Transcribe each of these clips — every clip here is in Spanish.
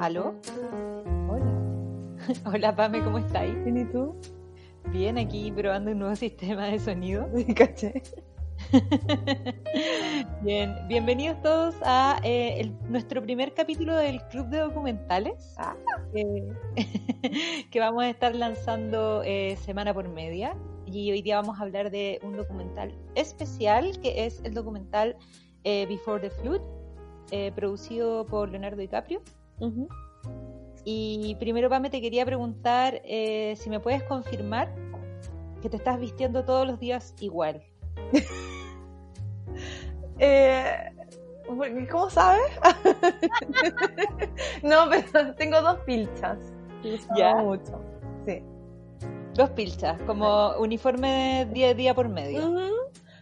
¿Aló? Hola. Hola Pame, ¿cómo estáis? ¿Bien y tú? Bien, aquí probando un nuevo sistema de sonido. Caché. Bien, bienvenidos todos a eh, el- nuestro primer capítulo del Club de Documentales, Ah. eh, que vamos a estar lanzando eh, semana por media. Y hoy día vamos a hablar de un documental especial, que es el documental eh, Before the Flood, producido por Leonardo DiCaprio. Y primero, Pame, te quería preguntar eh, si me puedes confirmar que te estás vistiendo todos los días igual. Eh, ¿Cómo sabes? no, pero tengo dos pilchas. Ya. mucho. Sí. Dos pilchas, como uniforme día, día por medio. Ujú.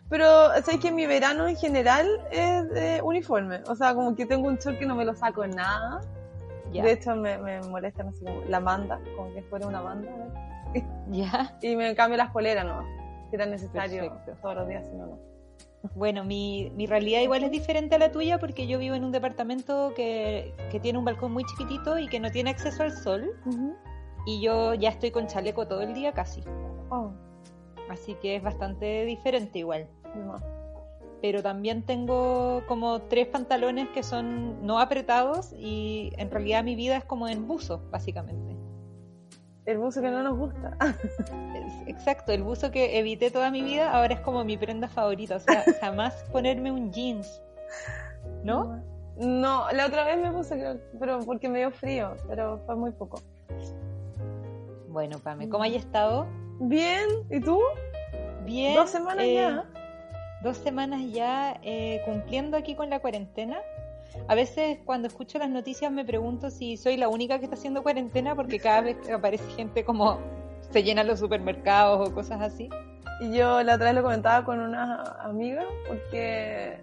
Pero sabes que mi verano en general es de uniforme. O sea, como que tengo un short que no me lo saco en nada. De hecho, me, me molesta no sé, como la manda, como que fuera una manda. Y me cambio las poleras, ¿no? Si era necesario Perfecto. todos los días, si no, no. Bueno, mi, mi realidad igual es diferente a la tuya porque yo vivo en un departamento que, que tiene un balcón muy chiquitito y que no tiene acceso al sol. Y yo ya estoy con chaleco todo el día casi. Oh, Así que es bastante diferente igual. no. Pero también tengo como tres pantalones que son no apretados y en realidad mi vida es como en buzo, básicamente. El buzo que no nos gusta. Exacto, el buzo que evité toda mi vida ahora es como mi prenda favorita, o sea, jamás ponerme un jeans, ¿no? No, la otra vez me puse, pero porque me dio frío, pero fue muy poco. Bueno, Pame, ¿cómo hay estado? Bien, ¿y tú? Bien. Dos semanas eh, ya. Dos semanas ya eh, cumpliendo aquí con la cuarentena. A veces cuando escucho las noticias me pregunto si soy la única que está haciendo cuarentena porque cada vez que aparece gente como se llenan los supermercados o cosas así. Y yo la otra vez lo comentaba con una amiga porque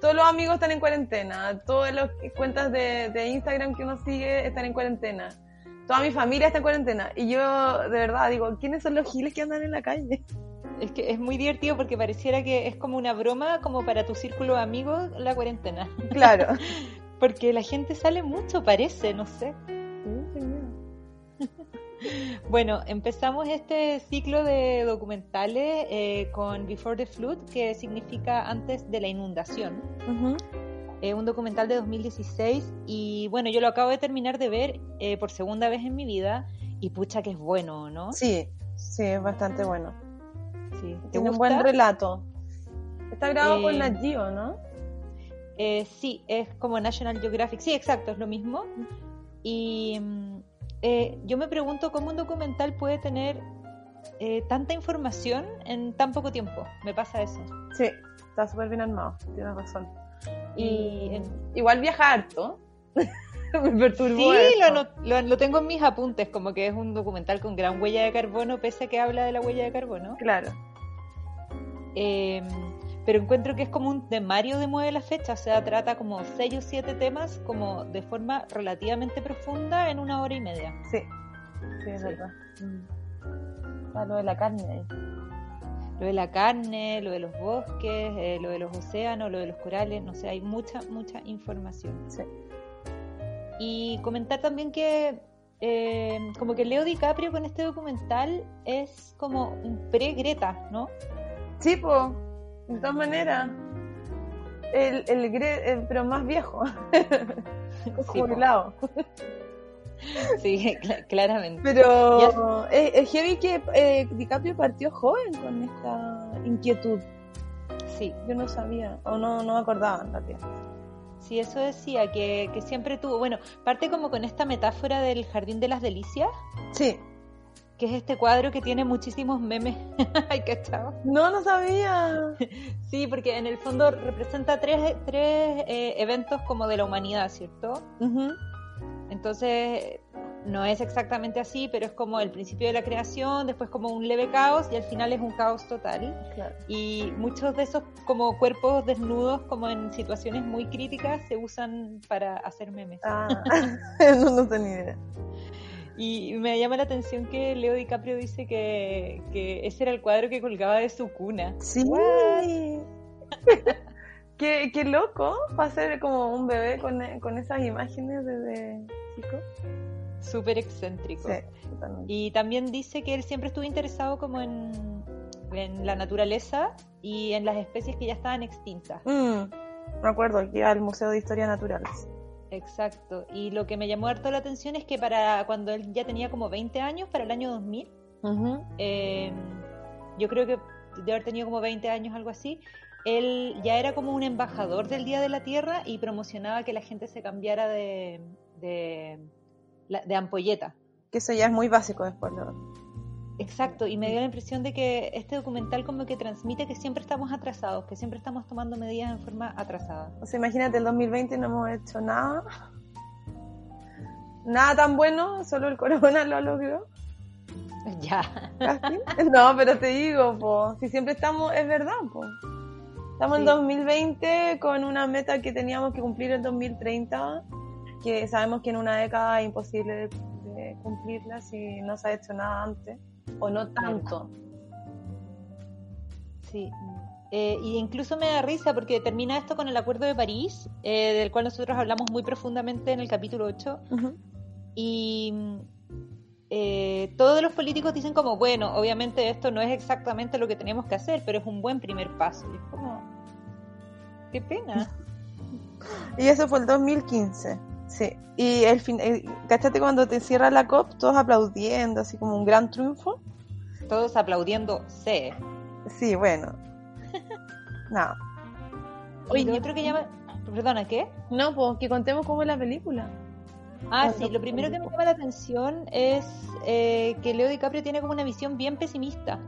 todos los amigos están en cuarentena, todas las cuentas de, de Instagram que uno sigue están en cuarentena, toda mi familia está en cuarentena. Y yo de verdad digo, ¿quiénes son los giles que andan en la calle? Es que es muy divertido porque pareciera que es como una broma como para tu círculo de amigos la cuarentena. Claro. Porque la gente sale mucho, parece, no sé. Bueno, empezamos este ciclo de documentales eh, con Before the Flood, que significa antes de la inundación. Eh, un documental de 2016 y bueno, yo lo acabo de terminar de ver eh, por segunda vez en mi vida y pucha que es bueno, ¿no? Sí, sí, es bastante bueno. Sí. ¿Te Tiene un gusta? buen relato. Está grabado por Eh, Nat Geo, ¿no? Eh, sí, es como National Geographic. Sí, exacto, es lo mismo. Y mm, eh, yo me pregunto cómo un documental puede tener eh, tanta información en tan poco tiempo. Me pasa eso. Sí, está súper bien armado, tienes razón. Y en- igual viaja harto. Me perturbó. Sí, lo, lo, lo tengo en mis apuntes, como que es un documental con gran huella de carbono, pese a que habla de la huella de carbono. Claro. Eh, pero encuentro que es como un temario de mueve la fecha, o sea, trata como seis o siete temas como de forma relativamente profunda en una hora y media. Sí, sí, es Sí. verdad. Está lo de la carne. Lo de la carne, lo de los bosques, eh, lo de los océanos, lo de los corales, no sé, hay mucha, mucha información. Sí. Y comentar también que eh, como que Leo DiCaprio con este documental es como un pre-Greta, ¿no? Sí, pues, de todas maneras. El, el, gre- el- pero más viejo. Sí, po. jubilado. Sí, cla- claramente. Pero es, es heavy que eh, DiCaprio partió joven con esta inquietud. Sí, Yo no sabía, o no, no me acordaba en realidad. Sí, eso decía, que, que siempre tuvo, bueno, parte como con esta metáfora del Jardín de las Delicias, Sí. que es este cuadro que tiene muchísimos memes. Ay, cachado. No, no sabía. Sí, porque en el fondo representa tres, tres eh, eventos como de la humanidad, ¿cierto? Entonces, no es exactamente así, pero es como el principio de la creación, después como un leve caos y al final es un caos total. Claro. Y muchos de esos como cuerpos desnudos, como en situaciones muy críticas, se usan para hacer memes. Ah, no, no tenía idea. Y me llama la atención que Leo DiCaprio dice que, que ese era el cuadro que colgaba de su cuna. Sí. Qué, qué loco va a ser como un bebé con, con esas imágenes desde chico. Súper excéntrico. Sí. Y también dice que él siempre estuvo interesado como en, en la naturaleza y en las especies que ya estaban extintas. Mm, me acuerdo que iba al Museo de Historia Naturales. Exacto. Y lo que me llamó harto la atención es que para cuando él ya tenía como 20 años, para el año 2000, Ujú. eh, yo creo que de haber tenido como 20 años, algo así, él ya era como un embajador del Día de la Tierra y promocionaba que la gente se cambiara de, de, la- de ampolleta. Que eso ya es muy básico después, ¿no? Exacto, y me dio la impresión de que este documental como que transmite que siempre estamos atrasados, que siempre estamos tomando medidas en forma atrasada. O sea, imagínate, el 2020 no hemos hecho nada. Nada tan bueno, solo el corona lo logró. Ya. No, pero te digo, po, si siempre estamos, es verdad, po. Estamos en Sí. 2020 con una meta que teníamos que cumplir en 2030, que sabemos que en una década es imposible de, de cumplirla si no se ha hecho nada antes, o no tanto. Sí. Eh, y incluso me da risa porque termina esto con el Acuerdo de París, eh, del cual nosotros hablamos muy profundamente en el capítulo 8, Ujú. y mm, eh, todos los políticos dicen como, bueno, obviamente esto no es exactamente lo que tenemos que hacer, pero es un buen primer paso. Y es como, qué pena. Y eso fue el 2015. Sí. Y el fin, eh, ¿cachate cuando te cierra la COP, todos aplaudiendo, así como un gran triunfo? Todos aplaudiendo C. Sí, bueno. Y Oye, lo otro que llama... Perdona, ¿qué? No, pues que contemos cómo es la película. Ah, Cuando- sí, lo primero que me llama la atención es eh, que Leo DiCaprio tiene como una visión bien pesimista.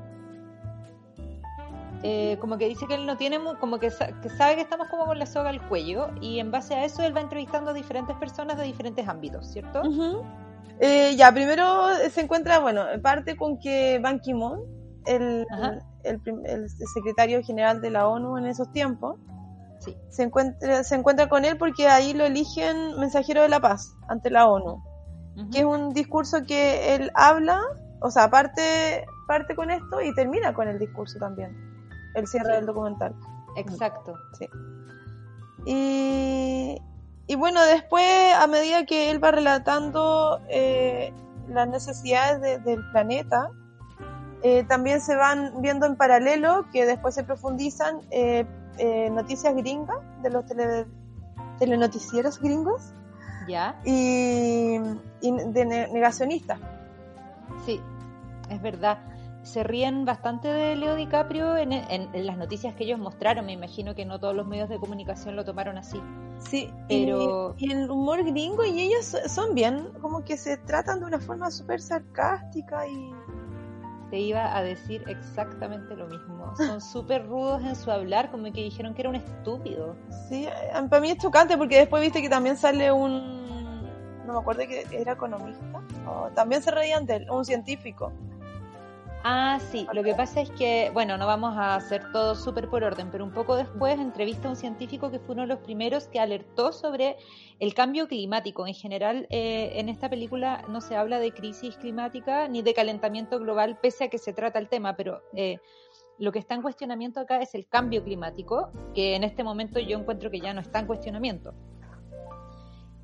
Eh, como que dice que él no tiene, como que, sa- que sabe que estamos como con la soga al cuello y en base a eso él va entrevistando a diferentes personas de diferentes ámbitos, ¿cierto? Eh, ya, primero se encuentra, bueno, parte con que Ban Ki-moon, el, secretario general de la ONU en esos tiempos, Sí. se encuentra, se encuentra con él porque ahí lo eligen mensajero de la paz ante la ONU, que es un discurso que él habla, o sea, parte, parte con esto y termina con el discurso también, el cierre Sí. del documental. Exacto. Y, y bueno, después, a medida que él va relatando eh, las necesidades de- del planeta, eh, también se van viendo en paralelo, que después se profundizan, eh, eh, noticias gringas, de los tele, telenoticieros gringos, ¿Ya? y, y de ne- negacionistas. Sí, es verdad. Se ríen bastante de Leo DiCaprio en, en- en las noticias que ellos mostraron. Me imagino que no todos los medios de comunicación lo tomaron así. Sí, Pero- y, y el humor gringo, y ellos so- son bien, como que se tratan de una forma súper sarcástica y... Te iba a decir exactamente lo mismo. Son súper rudos en su hablar, como que dijeron que era un estúpido. Sí, para mí es chocante porque después viste que también sale un, no me acuerdo que era economista, o también se reían de él, un científico. Ah, sí, lo que pasa es que, bueno, no vamos a hacer todo súper por orden, pero un poco después entrevista a un científico que fue uno de los primeros que alertó sobre el cambio climático. En general, eh, en esta película no se habla de crisis climática ni de calentamiento global, pese a que se trata el tema, pero eh, lo que está en cuestionamiento acá es el cambio climático, que en este momento yo encuentro que ya no está en cuestionamiento.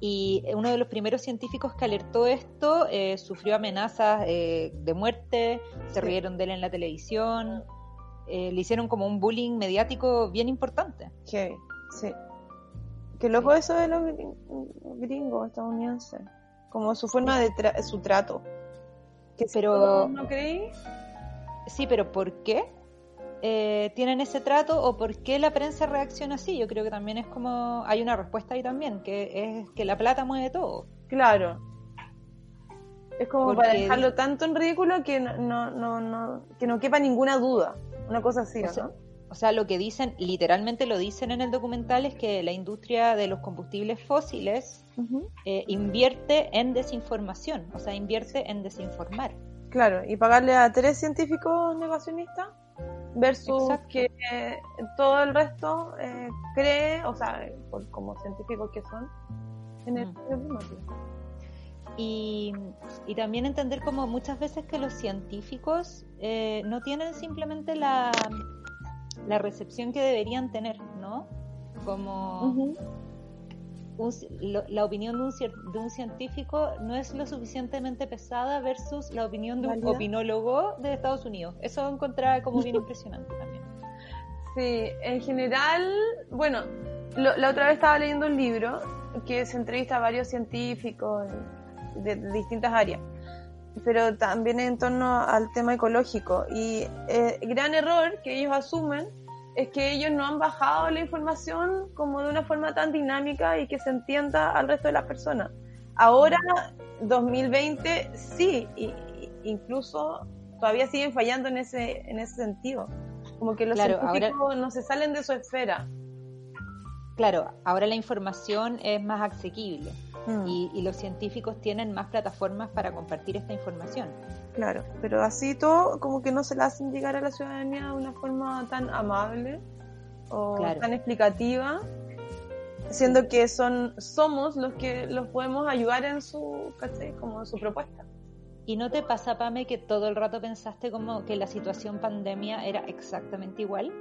Y uno de los primeros científicos que alertó esto eh, sufrió amenazas eh, de muerte, se Sí. rieron de él en la televisión, eh, le hicieron como un bullying mediático bien importante. Que, sí. Qué loco eso de los gring- gringos estadounidenses. Como su forma de tra- su trato. Que Pero- ¿No creí? Sí, pero ¿por qué eh, tienen ese trato o por qué la prensa reacciona así? Yo creo que también es como, hay una respuesta ahí también, que es que la plata mueve todo. Claro. Es como Porque para dejarlo tanto en ridículo que no, no, no, no- que no quepa ninguna duda. Una cosa así, O sea, ¿no? O sea, lo que dicen, literalmente lo dicen en el documental, es que la industria de los combustibles fósiles eh, invierte en desinformación, o sea, invierte en desinformar. Claro, y pagarle a tres científicos negacionistas versus Exacto. que eh, todo el resto eh, cree, o sea, por- como científicos que son, en el Mm. Y, y también entender como muchas veces que los científicos eh, no tienen simplemente la, la recepción que deberían tener, ¿no? como la opinión de un, de un, científico no es lo suficientemente pesada versus la opinión de un opinólogo de Estados Unidos. Eso encontraba como bien impresionante también. Sí, en general, bueno, la otra vez estaba leyendo un libro que se entrevista a varios científicos de, distintas áreas, pero también en torno al tema ecológico. Y el eh, gran error que ellos asumen es que ellos no han bajado la información como de una forma tan dinámica y que se entienda al resto de las personas. Ahora, 2020, sí, y, incluso todavía siguen fallando en ese, en ese sentido. Como que los científicos no se salen de su esfera. Claro, ahora la información es más asequible mm. y, los científicos tienen más plataformas para compartir esta información. Claro, pero así todo como que no se la hacen llegar a la ciudadanía de una forma tan amable o tan explicativa, siendo que son somos los que los podemos ayudar en su, como en su propuesta. ¿Y no te pasa, Pame, que todo el rato pensaste como que la situación pandemia era exactamente igual?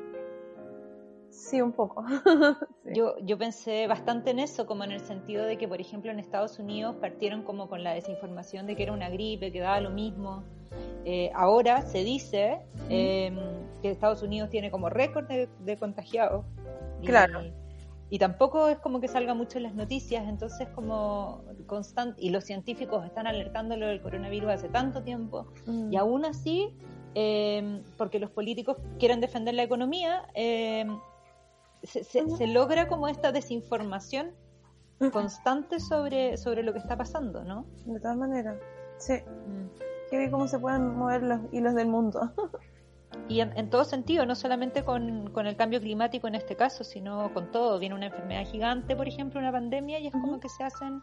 Sí, un poco. Yo, yo pensé bastante en eso, como en el sentido de que, por ejemplo, en Estados Unidos partieron como con la desinformación de que era una gripe, que daba lo mismo. Eh, ahora se dice em, que Estados Unidos tiene como récord de, contagiados. claro. Y tampoco es como que salga mucho en las noticias, entonces como constante, y los científicos están alertándolo del coronavirus hace tanto tiempo, y aún así, em, porque los políticos quieren defender la economía, eh, se, logra como esta desinformación constante sobre, sobre lo que está pasando, ¿no? De todas maneras, sí. Mm. Que ve cómo se pueden mover los hilos del mundo. y en, todo sentido, no solamente con, el cambio climático en este caso, sino con todo. Viene una enfermedad gigante, por ejemplo, una pandemia, y es como que se hacen,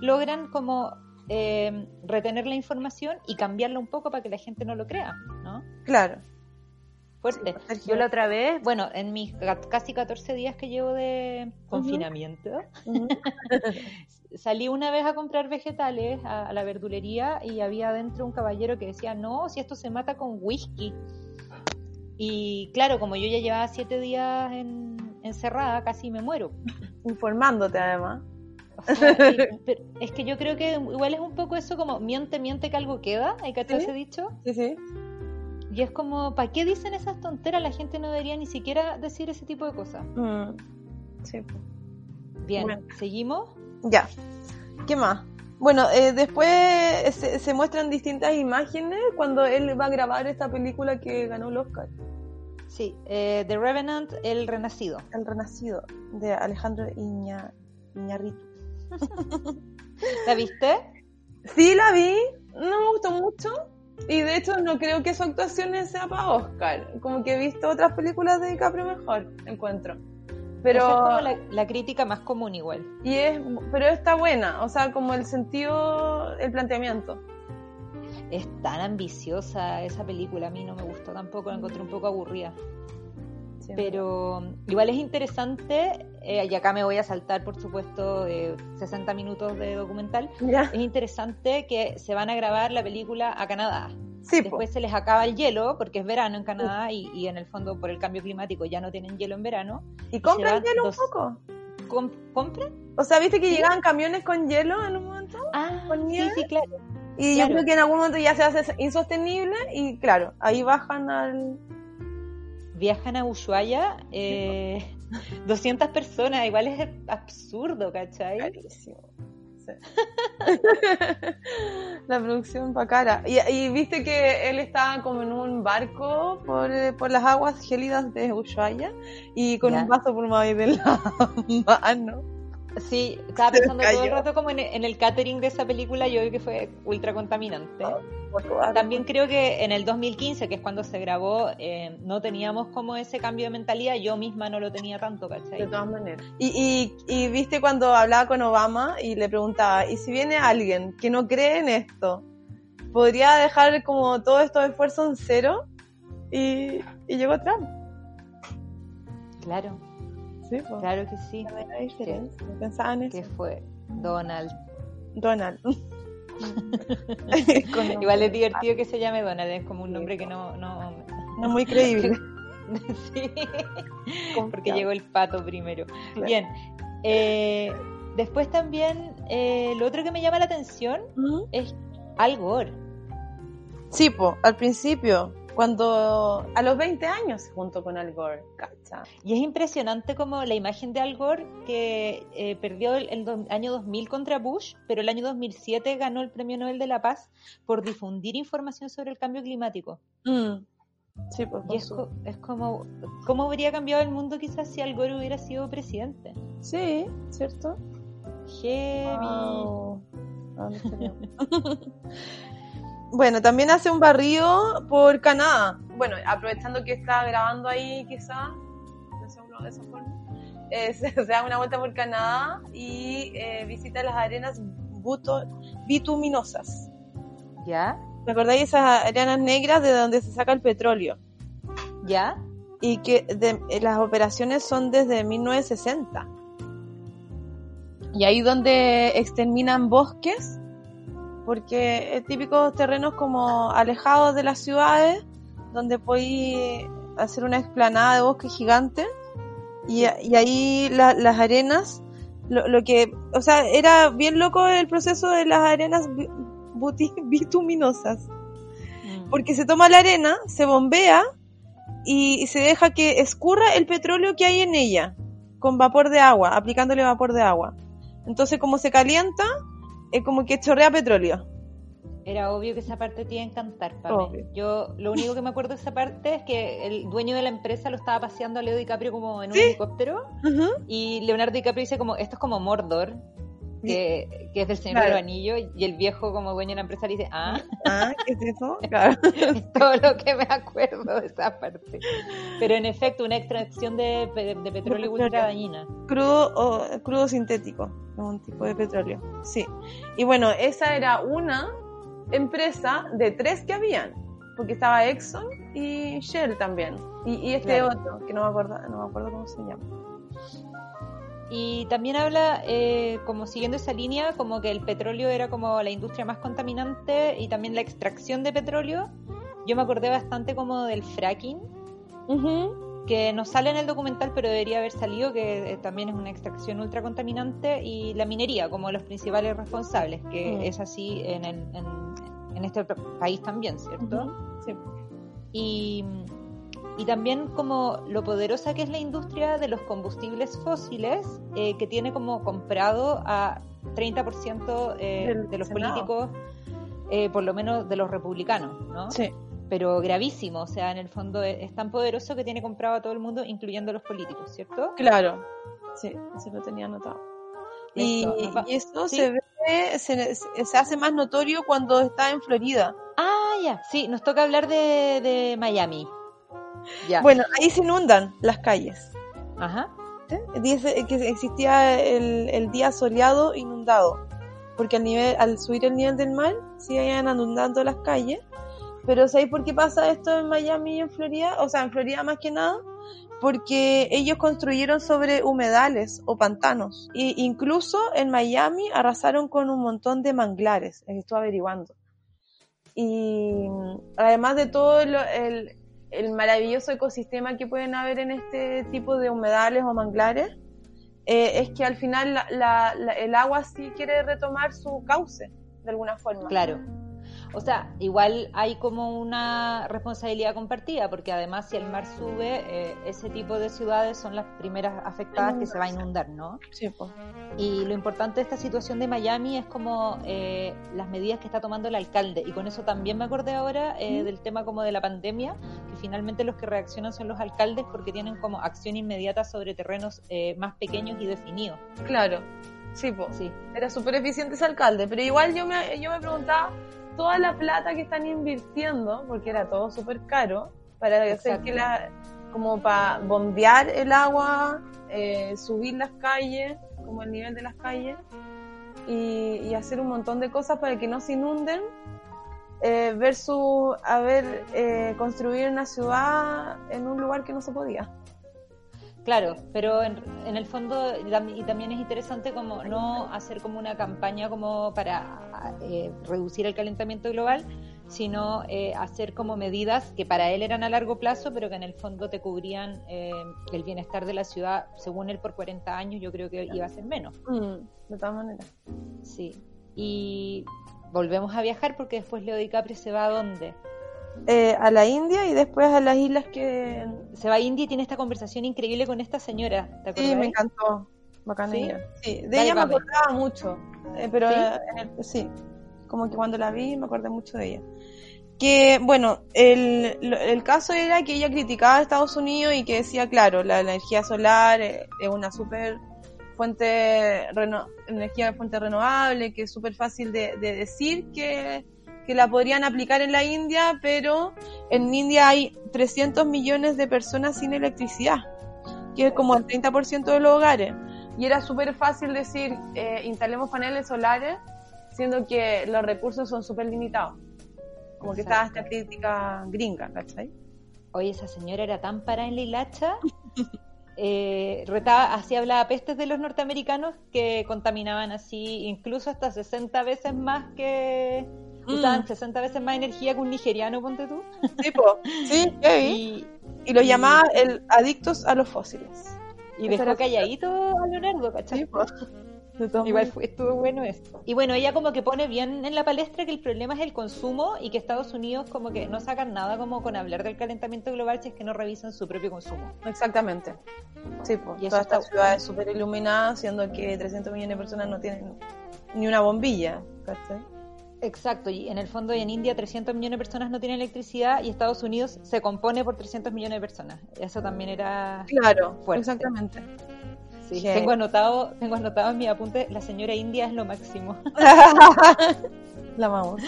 logran como eh, retener la información y cambiarla un poco para que la gente no lo crea, ¿no? Claro fuerte. Yo la otra vez, bueno, en mis casi 14 días que llevo de confinamiento, salí una vez a comprar vegetales a, la verdulería y había adentro un caballero que decía, no, si esto se mata con whisky. Y claro, como yo ya llevaba siete días encerrada, casi me muero. Informándote además. es que yo creo que igual es un poco eso como miente, miente que algo queda, hay que ¿Sí? dicho. Sí, sí. Y es como, ¿para qué dicen esas tonteras? La gente no debería ni siquiera decir ese tipo de cosas. Mm, sí. Bien, ¿seguimos? Ya. ¿Qué más? Bueno, eh, después se, muestran distintas imágenes cuando él va a grabar esta película que ganó el Oscar. Sí, eh, The Revenant, El Renacido. El Renacido, de Alejandro Iña, Iñarritu. ¿La viste? Sí, la vi. No me gustó mucho y de hecho no creo que su actuación sea para Oscar. Como que he visto otras películas de DiCaprio mejor, encuentro. Pero es como la, crítica más común igual. Y es, pero está buena, o sea, como el sentido, el planteamiento. Es tan ambiciosa esa película, a mí no me gustó tampoco, la encontré un poco aburrida. Pero igual es interesante, eh, y acá me voy a saltar, por supuesto, de 60 minutos de documental. Es interesante que se van a grabar la película a Canadá. Después se les acaba el hielo, porque es verano en Canadá y, en el fondo por el cambio climático ya no tienen hielo en verano. ¿Y, compran hielo un poco? ¿Compran? O sea, ¿viste que llegaban camiones con hielo en un momento? Ah, sí, sí, claro. Y yo creo que en algún momento ya se hace insostenible y claro, ahí bajan al... Viajan a Ushuaia eh, 200 personas, igual es absurdo, ¿cachai? Carísimo. la producción para cara. Y, viste que él estaba como en un barco por, por las aguas gélidas de Ushuaia y con un vaso por medio de la mano. Sí, estaba pensando todo el rato como en, el catering de esa película, yo vi que fue ultra contaminante. Ah, También creo que en el 2015, que es cuando se grabó, eh, no teníamos como ese cambio de mentalidad, yo misma no lo tenía tanto, ¿cachai? De todas maneras. Y, y, viste cuando hablaba con Obama y le preguntaba, ¿y si viene alguien que no cree en esto? ¿Podría dejar como todo estos esfuerzos en cero? Y, y llegó Trump. Claro. Pues. Claro que sí. Que fue Donald. Donald. Igual es divertido que se llame Donald, es como un nombre que no... No, no muy creíble. sí, porque llegó el pato primero. Bien, eh, después también eh, lo otro que me llama la atención es Al Gore. Sí, po, al principio, cuando a los 20 años junto con Al Gore, Y es impresionante como la imagen de Al Gore que eh, perdió el, año 2000 contra Bush, pero el año 2007 ganó el Premio Nobel de la Paz por difundir información sobre el cambio climático. Mm. Sí, pues, y es, es, como, ¿cómo habría cambiado el mundo quizás si Al Gore hubiera sido presidente? Sí, ¿cierto? Heavy. bueno, también hace un barrio por Canadá. Bueno, aprovechando que está grabando ahí, quizá, de esa forma, eh, se, da una vuelta por Canadá y eh, visita las arenas bituminosas. ¿Ya? ¿Me acordáis esas arenas negras de donde se saca el petróleo? ¿Ya? Y que las operaciones son desde 1960. Y ahí donde exterminan bosques, porque es típicos terrenos como alejados de las ciudades, donde podéis hacer una explanada de bosque gigante. Y, ahí las arenas, lo, lo, que, o sea, era bien loco el proceso de las arenas bituminosas. Mm. Porque se toma la arena, se bombea y se deja que escurra el petróleo que hay en ella con vapor de agua, aplicándole vapor de agua. Entonces, como se calienta, es como que chorrea petróleo. Era obvio que esa parte te iba a encantar, Yo lo único que me acuerdo de esa parte es que el dueño de la empresa lo estaba paseando a Leo DiCaprio como en un helicóptero y Leonardo DiCaprio dice como, esto es como Mordor que, es del Señor del Anillo, y el viejo como dueño de la empresa dice, ah, ah ¿qué es eso? Claro. es todo lo que me acuerdo de esa parte. Pero en efecto, una extracción de, de, petróleo ultra dañina. Crudo, o, crudo sintético, un tipo de petróleo, sí. Y bueno, esa era una empresa de tres que habían, porque estaba Exxon y Shell también. Y, este otro, que no me, acuerdo, no me acuerdo cómo se llama. Y también habla, eh, como siguiendo esa línea, como que el petróleo era como la industria más contaminante y también la extracción de petróleo. Yo me acordé bastante como del fracking, que no sale en el documental, pero debería haber salido, que eh, también es una extracción ultra contaminante, y la minería como los principales responsables, que mm. es así en, el, en, este país también, ¿cierto? Sí. Y y también como lo poderosa que es la industria de los combustibles fósiles, eh, que tiene como comprado a 30% eh, de los políticos, eh, por lo menos de los republicanos, ¿no? Sí. Pero gravísimo, o sea, en el fondo es, tan poderoso que tiene comprado a todo el mundo, incluyendo a los políticos, ¿cierto? Claro, sí, se lo tenía anotado. Y, esto se ve, se, se, hace más notorio cuando está en Florida. Ah, ya, sí, nos toca hablar de, de Miami. Bueno, ahí se inundan las calles. Ajá. Dice que existía el, día soleado inundado, porque al, nivel, al subir el nivel del mar se iban inundando las calles. Pero ¿sabéis por qué pasa esto en Miami y en Florida? O sea, en Florida más que nada, porque ellos construyeron sobre humedales o pantanos. E incluso en Miami arrasaron con un montón de manglares, estoy averiguando. Y además de todo el, el maravilloso ecosistema que pueden haber en este tipo de humedales o manglares, eh, es que al final el agua sí quiere retomar su cauce, de alguna forma. Claro. O sea, igual hay como una responsabilidad compartida, porque además si el mar sube, eh, ese tipo de ciudades son las primeras afectadas que se va a inundar, ¿no? Sí, pues. Y lo importante de esta situación de Miami es como eh, las medidas que está tomando el alcalde. Y con eso también me acordé ahora eh, del tema como de la pandemia, que finalmente los que reaccionan son los alcaldes porque tienen como acción inmediata sobre terrenos más pequeños y definidos. Claro. Sí, pues. Sí. Era súper eficiente ese alcalde, pero igual yo me, yo me preguntaba toda la plata que están invirtiendo, porque era todo súper caro, para hacer que la, como para bombear el agua, eh, subir las calles, como el nivel de las calles, y, hacer un montón de cosas para que no se inunden, eh, versus haber eh, construido una ciudad en un lugar que no se podía. Claro, pero en, el fondo y también es interesante como no hacer como una campaña como para eh, reducir el calentamiento global, sino eh, hacer como medidas que para él eran a largo plazo, pero que en el fondo te cubrían eh, el bienestar de la ciudad, según él, por 40 años, yo creo que iba a ser menos. Mm, de todas maneras. Sí. Y volvemos a viajar porque después Leo DiCaprio se va a dónde? Eh, a la India y después a las islas que... Se va a India y tiene esta conversación increíble con esta señora. ¿te sí, me encantó. Bacana ¿Sí? ella. Sí, de ella me acordaba mucho. Eh, pero ¿Sí? como que cuando la vi me acordé mucho de ella. Que, bueno, el, el caso era que ella criticaba a Estados Unidos y que decía, claro, la, energía solar es una súper fuente, reno, energía de fuente renovable, que es súper fácil de, de decir que que la podrían aplicar en la India, pero en India hay 300 millones de personas sin electricidad, que es como el 30% de los hogares. Y era súper fácil decir, eh, instalemos paneles solares, siendo que los recursos son súper limitados. Como que estaba esta crítica gringa, ¿cachai? Oye, esa señora era tan para en la hilacha. eh, retaba, así hablaba pestes de los norteamericanos que contaminaban así incluso hasta 60 veces más que, usaban 60 mm. veces más energía que un nigeriano, ponte tú. sí, y, y los llamaba el adictos a los fósiles. Y dejó calladito a Leonardo, ¿cachai? Igual estuvo bueno esto. Y bueno, ella como que pone bien en la palestra que el problema es el consumo y que Estados Unidos como que no sacan nada como con hablar del calentamiento global si es que no revisan su propio consumo. Exactamente. Sí, pues. Y toda esta ciudad es súper iluminada, siendo que 300 millones de personas no tienen ni una bombilla, ¿cachai? Exacto, y en el fondo en India 300 millones de personas no tienen electricidad y Estados Unidos se compone por 300 millones de personas. Eso también era claro, exactamente. Sí, tengo anotado, tengo anotado en mi apunte, la señora India es lo máximo. la vamos.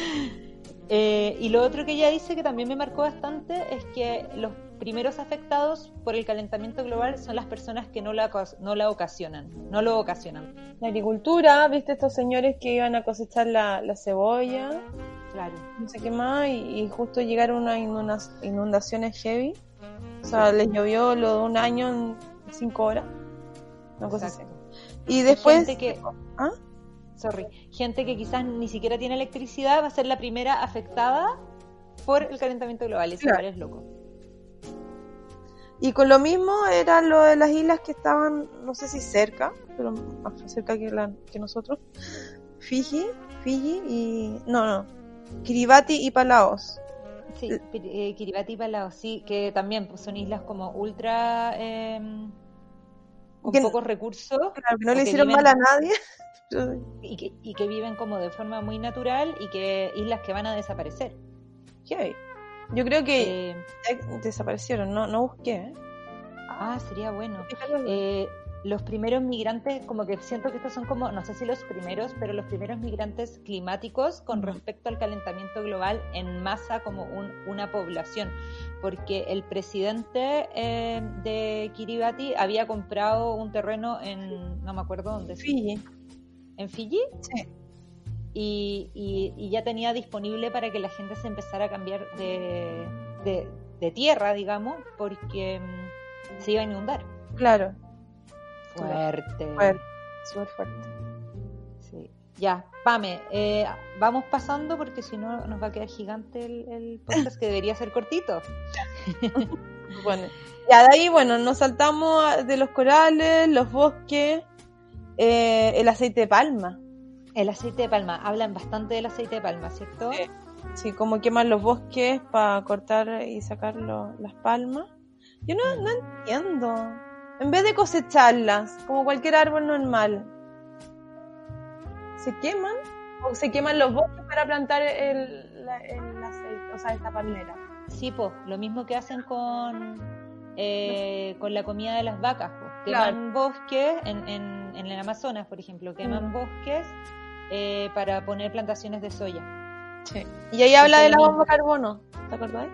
Eh, y lo otro que ella dice que también me marcó bastante es que los primeros afectados por el calentamiento global son las personas que no la, no la ocasionan, no lo ocasionan. La agricultura, viste estos señores que iban a cosechar la, cebolla, claro. no sé qué más, y, justo llegaron unas inundaciones heavy. O sea, les llovió lo de un año en cinco horas. Una cosa así. Y después... Gente que, ¿Ah? Sorry. Gente que quizás ni siquiera tiene electricidad va a ser la primera afectada por el calentamiento global. Eso claro. es loco. Y con lo mismo eran lo de las islas que estaban, no sé si cerca, pero más cerca que, la, que nosotros. Fiji, Fiji y... No, no. Kiribati y Palaos. Sí, eh, Kiribati y Palaos, sí, que también pues, son islas como ultra... Eh, con pocos recursos. Claro, que no le hicieron mal a nadie. y, que, y que viven como de forma muy natural y que islas que van a desaparecer. ¿Qué hay? Yo creo que eh, desaparecieron, no, no busqué. ¿eh? Ah, sería bueno. Eh, los primeros migrantes, como que siento que estos son como, no sé si los primeros, pero los primeros migrantes climáticos con respecto al calentamiento global en masa como una población, porque el presidente de Kiribati había comprado un terreno en, no me acuerdo dónde. Fiji. ¿En Fiji? Sí y, ya tenía disponible para que la gente se empezara a cambiar de, de, tierra, digamos, porque mm, se iba a inundar. Claro. Fuerte. Fuerte, súper fuerte. Sí. Ya, Pame, eh, vamos pasando porque si no nos va a quedar gigante el, el podcast que debería ser cortito. bueno, ya de ahí, bueno, nos saltamos de los corales, los bosques, eh, el aceite de palma. El aceite de palma, hablan bastante del aceite de palma, ¿cierto? Sí, como queman los bosques para cortar y sacar las palmas. Yo no, no entiendo. En vez de cosecharlas, como cualquier árbol normal, ¿se queman? ¿O se queman los bosques para plantar el, aceite, o sea, esta palmera? Sí, pues, lo mismo que hacen con, eh, con la comida de las vacas. Queman bosques en, en, en, el Amazonas, por ejemplo, queman mm. bosques eh, para poner plantaciones de soya. Sí. Y ahí habla de la bomba carbono, ¿te acordás?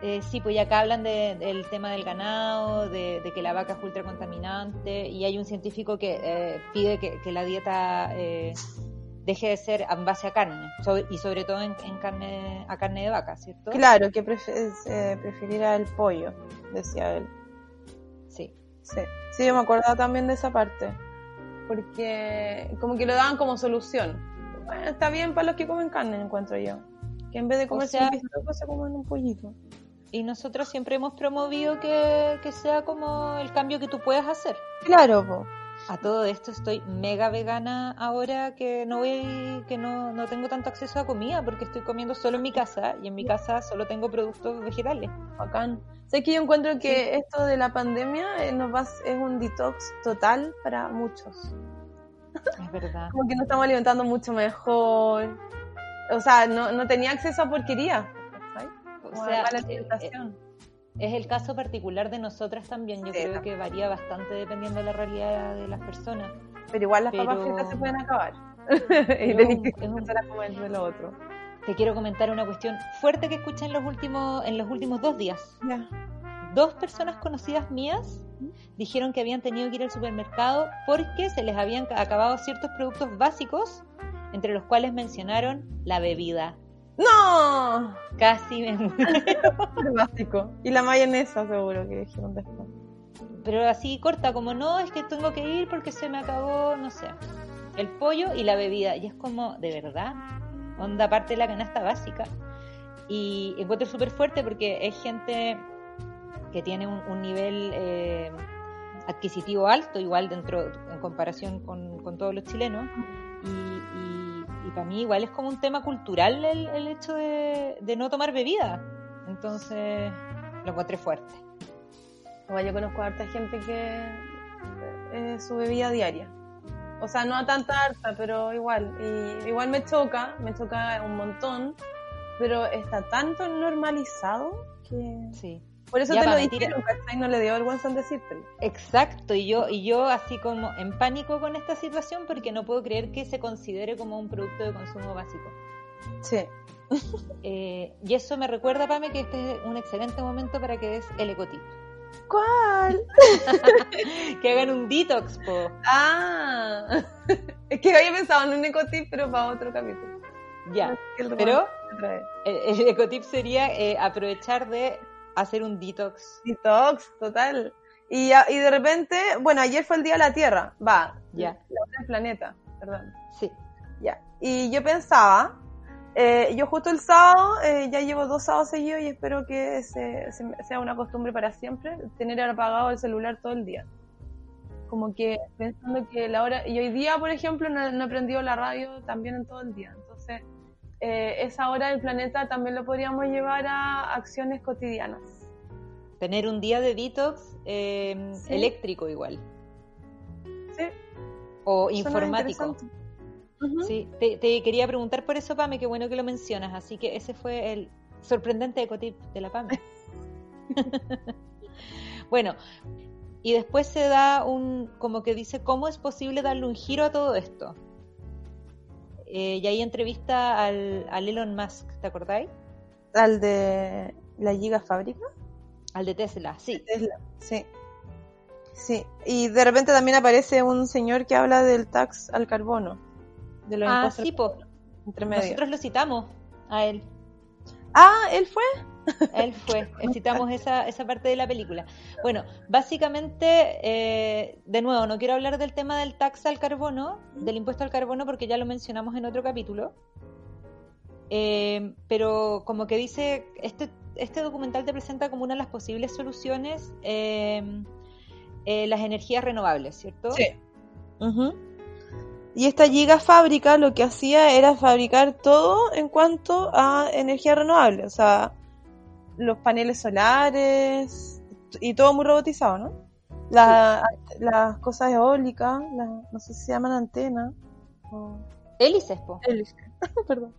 Eh, sí, pues acá hablan del tema del ganado, de, que la vaca es ultracontaminante y hay un científico que eh, pide que, la dieta deje de ser en base a carne y sobre todo en, carne a carne de vaca, ¿cierto? Claro, que preferiría el pollo, decía él. Sí. Sí, sí, yo me acordaba también de esa parte porque como que lo daban como solución. está bien para los que comen carne, encuentro yo. Que en vez de comerse sea- un bistec, se comen un pollito. Y nosotros siempre hemos promovido que, que sea como el cambio que tú puedas hacer. Claro, po. A todo esto estoy mega vegana ahora que no voy, que no, no tengo tanto acceso a comida porque estoy comiendo solo en mi casa y en mi casa solo tengo productos vegetales. Bacán. Sé que yo encuentro que esto de la pandemia eh, nos va, a- es un detox total para muchos. Es verdad. Como que nos estamos alimentando mucho mejor. O sea, no, no tenía acceso a porquería. O sea, mala eh, alimentación. Es el caso particular de nosotras también. Yo Sí, creo también. que varía bastante dependiendo de la realidad de las personas. Pero igual las papas pero- fritas se pueden acabar. y tenés que es un- empezar a comer de lo otro. Te quiero comentar una cuestión fuerte que escuché en los últimos, en los últimos dos días. Ya. Dos personas conocidas mías dijeron que habían tenido que ir al supermercado porque se les habían ca- acabado ciertos productos básicos, entre los cuales mencionaron la bebida. ¡No! Casi me muero. Básico. Y la mayonesa seguro que dijeron después. Pero así corta, como no, es que tengo que ir porque se me acabó, no sé, el pollo y la bebida. Y es como, ¿de verdad? Onda parte de la canasta básica. Y encuentro súper fuerte porque es gente que tiene un, un nivel eh, adquisitivo alto, igual dentro, en comparación con, con todos los chilenos. Y para mí igual es como un tema cultural el, el hecho de, de no tomar bebida. Entonces, lo encontré fuerte. Igual yo conozco a harta gente que eh, es su bebida diaria. O sea, no a tanta harta, pero igual. Y igual me choca, me choca un montón, pero está tanto normalizado que... Sí. Por eso Ya, te lo pa, dije, mentira. ¿cachai? No le dio vergüenza en decírtelo. Exacto, y yo, y yo así como en pánico con esta situación porque no puedo creer que se considere como un producto de consumo básico. Sí. Eh, y eso me recuerda, Pame, que este es un excelente momento para que des el ecotip. ¿Cuál? Que hagan un detox, po. Ah, es que había pensado en un ecotip, pero para otro capítulo. Ya. Pero el, el ecotip sería eh, aprovechar de hacer un detox. Detox, total. Y, y de repente, bueno, ayer fue el Día de la Tierra, va, Ya. la hora del planeta, perdón. Sí. Ya. Y yo pensaba, eh, yo justo el sábado, eh, ya llevo dos sábados seguidos y espero que se- se- sea una costumbre para siempre, tener apagado el celular todo el día. Como que pensando que la hora, y hoy día, por ejemplo, no, no he prendido la radio también en todo el día. Entonces, eh, esa hora del planeta también lo podríamos llevar a acciones cotidianas. Tener un día de detox eh, Sí. eléctrico igual. Sí, O suena informático. Sí, te, te quería preguntar por eso, Pame, qué bueno que lo mencionas. Así que ese fue el sorprendente ecotip de la Pame. bueno, y después se da un, como que dice, ¿cómo es posible darle un giro a todo esto? Eh, y ahí entrevista al, al Elon Musk, ¿te acordáis? Al de la Gigafábrica. Al de Tesla, sí. Tesla, sí. Sí, y de repente también aparece un señor que habla del tax al carbono. De los Ah, sí, po. carbono, entre medio. Nosotros lo citamos a él. Ah, él fue. Él fue, citamos esa, esa parte de la película. Bueno, básicamente, eh, de nuevo, no quiero hablar del tema del tax al carbono, del impuesto al carbono, porque ya lo mencionamos en otro capítulo. Eh, pero como que dice, este, este documental te presenta como una de las posibles soluciones eh, las energías renovables, ¿cierto? Ujú. Y esta gigafábrica lo que hacía era fabricar todo en cuanto a energía renovable, o sea, los paneles solares y todo muy robotizado, ¿no? La- Las cosas eólicas, las- no sé si se llaman antenas. o- Hélices, po, hélices. Perdón.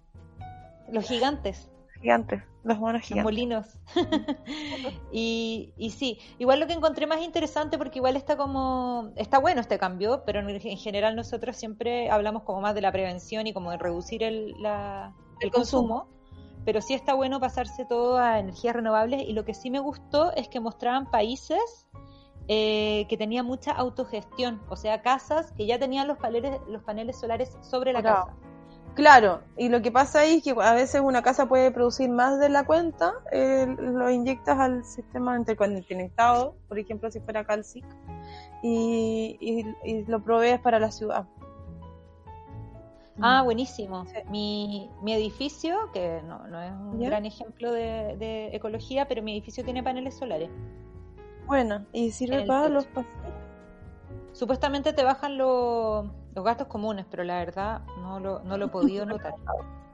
los gigantes. Gigantes, los monos Los gigantes. molinos. y, y sí, igual lo que encontré más interesante, porque igual está como, está bueno este cambio, pero en, en general nosotros siempre hablamos como más de la prevención y como de reducir el, la- el El consumo. consumo. Pero sí está bueno pasarse todo a energías renovables y lo que sí me gustó es que mostraban países eh, que tenían mucha autogestión, o sea, casas que ya tenían los paneles, los paneles solares sobre la casa. Claro, y lo que pasa ahí es que a veces una casa puede producir más de la cuenta, eh, lo inyectas al sistema interconectado, por ejemplo, si fuera Calcic, y, y, y lo provees para la ciudad. Ah, buenísimo. Mi, mi edificio, que no, no es un gran ejemplo de, de, ecología, pero mi edificio tiene paneles solares. Bueno, ¿y sirve para los pasillos? Supuestamente te bajan los gastos comunes, pero la verdad no lo, no lo he podido notar.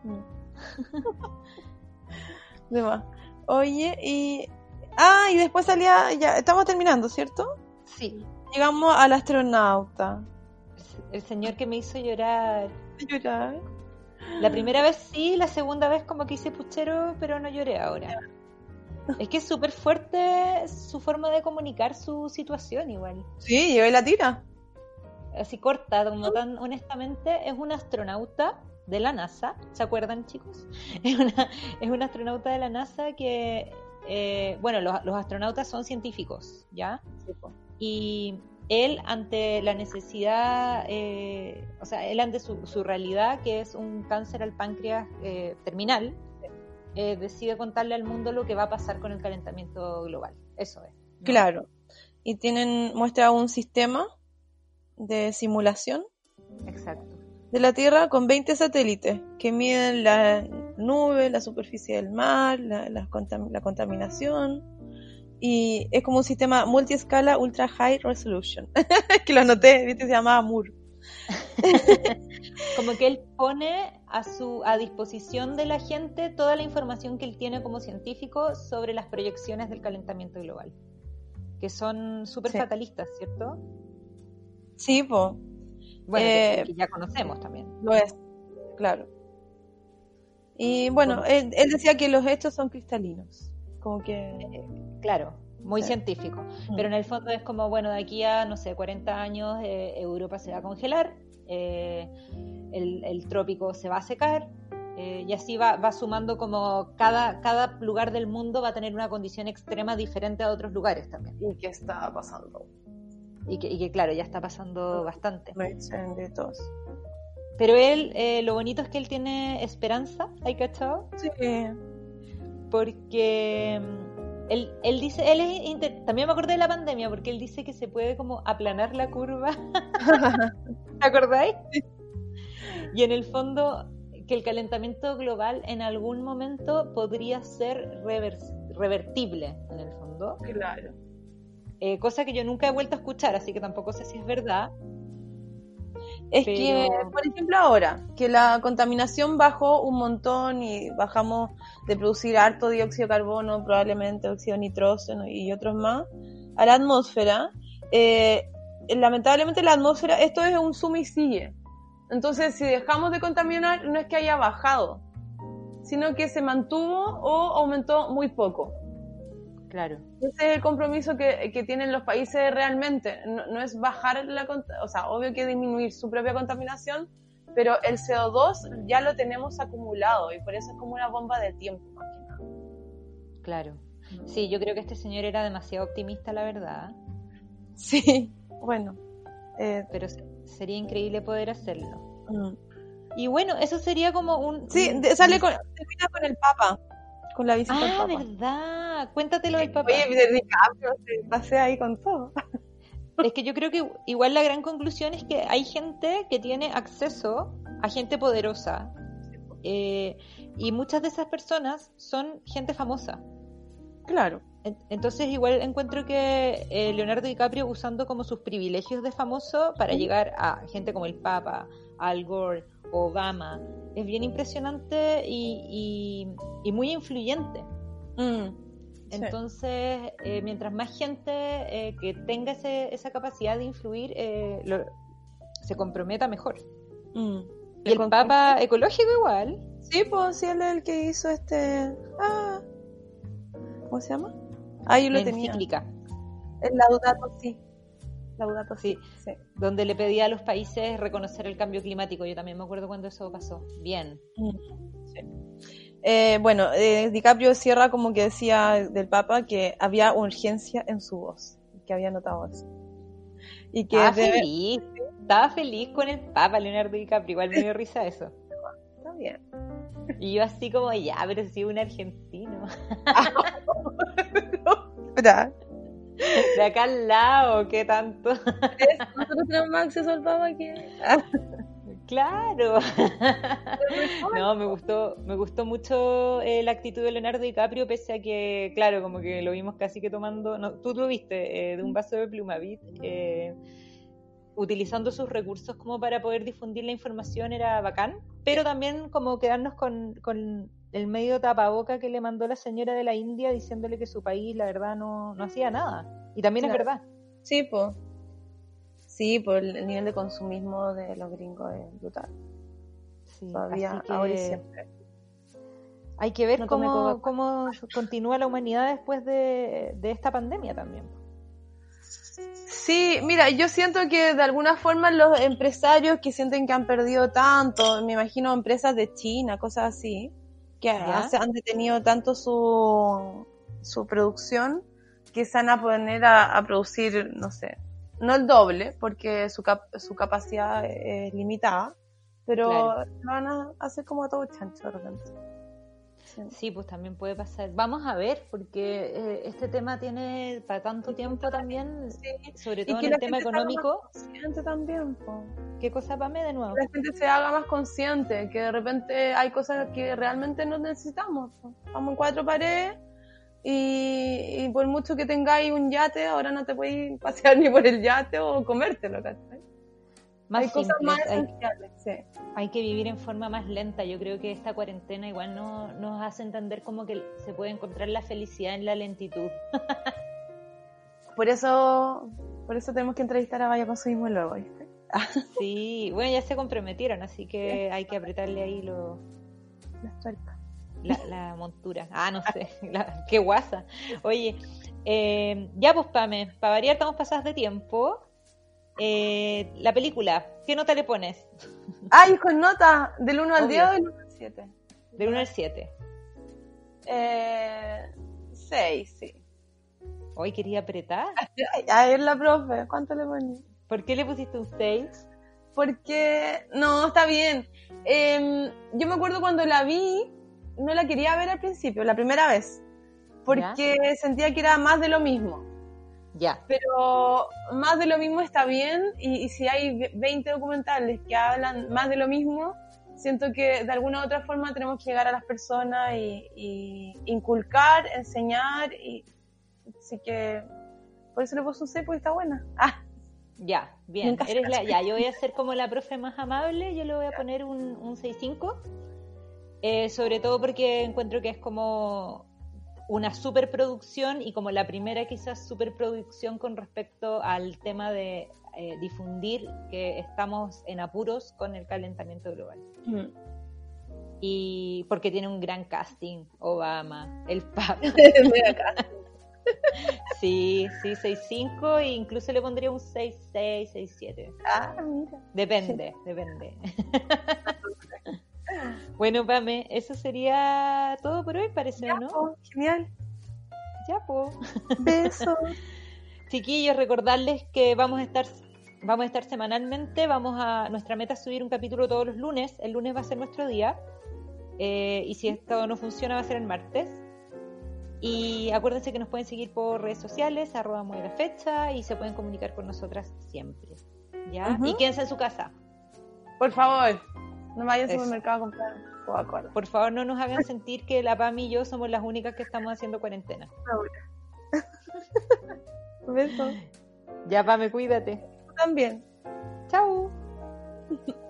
de más. Oye, y. Ah, y después salía. Ya, estamos terminando, ¿cierto? Sí. Llegamos al astronauta. El señor que me hizo llorar. Llorar. La primera vez sí, la segunda vez como que hice puchero, pero no lloré ahora. Es que es súper fuerte su forma de comunicar su situación igual. Sí, llevé la tira. Así corta, como tan honestamente, es un astronauta de la NASA, ¿se acuerdan chicos? Es una, es un astronauta de la NASA que, eh, bueno, los, los, astronautas son científicos, ¿ya? Y él ante la necesidad, eh, o sea, él ante su, su, realidad, que es un cáncer al páncreas eh, terminal, eh, decide contarle al mundo lo que va a pasar con el calentamiento global. Eso es. Claro. Y tienen, muestra un sistema de simulación. Exacto. De la Tierra con 20 satélites que miden la nube, la superficie del mar, la, la, la contaminación. Y es como un sistema multiescala ultra high resolution. que lo anoté, ¿viste? Se llamaba Moore. como que él pone a su a disposición de la gente toda la información que él tiene como científico sobre las proyecciones del calentamiento global, que son súper fatalistas, ¿cierto? Sí, pues. Bueno, que, eh, ya conocemos también. Lo es, claro. Y bueno, Él, él, decía que los hechos son cristalinos, como que... Eh, claro, muy científico. Mm. Pero en el fondo es como, bueno, de aquí a, no sé, 40 años eh, Europa se va a congelar, eh, el, el, trópico se va a secar, eh, y así va, va sumando como cada, cada lugar del mundo va a tener una condición extrema diferente a otros lugares también. ¿Y qué está pasando? Y que, y que claro, ya está pasando bastante. Pero él, eh, lo bonito es que él tiene esperanza, ¿hay cachado? Sí. Porque él, él dice, él es también me acordé de la pandemia porque él dice que se puede como aplanar la curva. ¿Te acordáis? Y en el fondo que el calentamiento global en algún momento podría ser revertible en el fondo. Claro. Eh, cosa que yo nunca he vuelto a escuchar, así que tampoco sé si es verdad. Es que, por ejemplo, ahora, que la contaminación bajó un montón y bajamos de producir harto dióxido de carbono, probablemente óxido nitrógeno y otros más, a la atmósfera, eh, lamentablemente la atmósfera, esto es un suma y sigue. Entonces, si dejamos de contaminar, no es que haya bajado, sino que se mantuvo o aumentó muy poco. Claro. Ese es el compromiso que, que tienen los países realmente. No, no, es bajar la... O sea, obvio que disminuir su propia contaminación, pero el CO2 ya lo tenemos acumulado y por eso es como una bomba de tiempo, más que nada. Claro. Sí, yo creo que este señor era demasiado optimista, la verdad. Sí, bueno. Eh, pero sería increíble poder hacerlo. Mm. Y bueno, eso sería como un... Sí, sale con, termina con el Papa con la visita ah, Papa. verdad. Cuéntatelo del Papa. Oye, DiCaprio se pasé ahí con todo. Es que yo creo que igual la gran conclusión es que hay gente que tiene acceso a gente poderosa. Eh, y muchas de esas personas son gente famosa. Claro. Entonces igual encuentro que eh, Leonardo DiCaprio usando como sus privilegios de famoso para llegar a gente como el Papa, Al Gore, Obama, es bien impresionante y, y, muy influyente. Mm, Entonces, eh, mientras más gente eh, que tenga ese, esa capacidad de influir eh, lo, se comprometa mejor. Mm. Y el Papa ecológico igual. Sí, pues sí, él es el que hizo este... Ah, ¿Cómo se llama? Ah, yo lo tenía. Encíclica. El Laudato, sí. Laudato, sí, sí. Donde le pedía a los países reconocer el cambio climático. Yo también me acuerdo cuando eso pasó. Bien. Mm, sí. Eh, bueno, eh, DiCaprio cierra como que decía del Papa que había urgencia en su voz, que había notado eso. Y que estaba debe... feliz, estaba feliz con el Papa Leonardo DiCaprio, igual me dio risa eso. Está bien. Y yo así como, ya, pero si un argentino. De acá al lado, ¿qué tanto? Nosotros tenemos más acceso al Papa que... Claro. no, me gustó, me gustó mucho eh, la actitud de Leonardo DiCaprio, pese a que, claro, como que lo vimos casi que tomando, no, tú lo viste, eh, de un vaso de plumavit, eh, utilizando sus recursos como para poder difundir la información era bacán, pero también como quedarnos con, con el medio tapaboca que le mandó la señora de la India diciéndole que su país, la verdad, no, no hacía nada. Y también es verdad. Sí, pues. Sí, por el nivel de consumismo de los gringos es brutal. Sí, Todavía, ahora y siempre. Hay que ver cómo, cómo continúa la humanidad después de, esta pandemia también. Sí, mira, yo siento que de alguna forma los empresarios que sienten que han perdido tanto, me imagino empresas de China, cosas así, que han detenido tanto su, su producción, que se van a poner a producir, no sé, no el doble, porque su, su capacidad es limitada, pero van a hacer como todo chancho de repente. Sí. pues también puede pasar. Vamos a ver, porque eh, este tema tiene para tanto tiempo también, sobre todo en el tema económico. consciente también. ¿Qué cosa para mí de nuevo? Que la gente se haga más consciente, que de repente hay cosas que realmente no necesitamos. Estamos en cuatro paredes y, por mucho que tengáis un yate, ahora no te podéis pasear ni por el yate o comértelo, ¿cachai? Más hay cosas más esenciales, hay, sí. Hay que vivir en forma más lenta. Yo creo que esta cuarentena igual no, nos hace entender como que se puede encontrar la felicidad en la lentitud. por eso por eso tenemos que entrevistar a Vaya Consumismo luego, ¿viste? sí, bueno, ya se comprometieron, así que hay que apretarle ahí los... las tuercas. La, montura. Ah, no sé. qué guasa. Oye, eh, ya pues, Pame, para variar, estamos pasadas de tiempo. Eh, la película, ¿qué nota le pones? Ay, con nota, del 1 al 10 o del 1 al 7. Del 1 al 7. Eh, 6, sí. Hoy quería apretar. A ver, la profe, ¿cuánto le poní? ¿Por qué le pusiste un 6? Porque, no, está bien. Eh, yo me acuerdo cuando la vi, no la quería ver al principio, la primera vez, porque sentía que era más de lo mismo. Ya. Pero más de lo mismo está bien y, si hay 20 documentales que hablan más de lo mismo, siento que de alguna u otra forma tenemos que llegar a las personas y, inculcar, enseñar y así que por eso le puse un C porque está buena. Ah. Ya, bien. Eres la, ya, yo voy a ser como la profe más amable, yo le voy a poner un, un 6.5 eh, sobre todo porque encuentro que es como una superproducción y como la primera quizás superproducción con respecto al tema de eh, difundir que estamos en apuros con el calentamiento global. Mm. Y porque tiene un gran casting, Obama, el Papa. sí, sí, 6'5 e incluso le pondría un 6'6, 6'7. Ah, mira. Depende, depende. Bueno, Pame, eso sería todo por hoy, parece, ¿no? genial. Ya, po. Besos. Chiquillos, recordarles que vamos a estar vamos a estar semanalmente, vamos a nuestra meta es subir un capítulo todos los lunes, el lunes va a ser nuestro día. Eh, y si esto no funciona va a ser el martes. Y acuérdense que nos pueden seguir por redes sociales, arroba muy la fecha, y se pueden comunicar con nosotras siempre. ¿Ya? Y quédense en su casa. Por favor. No vayan al supermercado a comprar Coca-Cola. Por favor, no nos hagan sentir que la PAM y yo somos las únicas que estamos haciendo cuarentena. Beso. Ya, Pame, cuídate. Tú también. Chao.